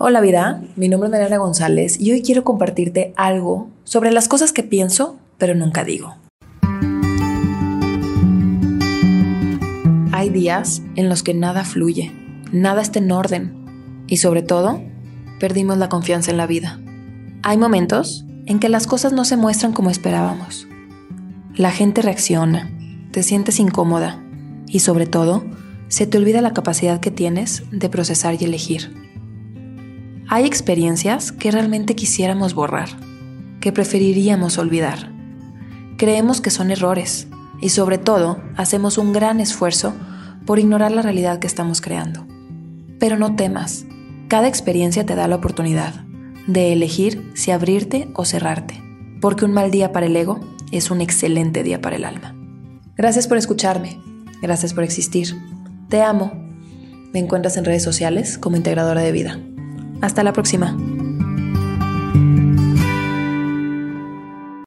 Hola vida, mi nombre es Mariana González y hoy quiero compartirte algo sobre las cosas que pienso pero nunca digo. Hay días en los que nada fluye, nada está en orden y sobre todo perdimos la confianza en la vida. Hay momentos en que las cosas no se muestran como esperábamos. La gente reacciona, te sientes incómoda y sobre todo se te olvida la capacidad que tienes de procesar y elegir. Hay experiencias que realmente quisiéramos borrar, que preferiríamos olvidar. Creemos que son errores y sobre todo hacemos un gran esfuerzo por ignorar la realidad que estamos creando. Pero no temas, cada experiencia te da la oportunidad de elegir si abrirte o cerrarte, porque un mal día para el ego es un excelente día para el alma. Gracias por escucharme, gracias por existir. Te amo. Me encuentras en redes sociales como integradora de vida. Hasta la próxima.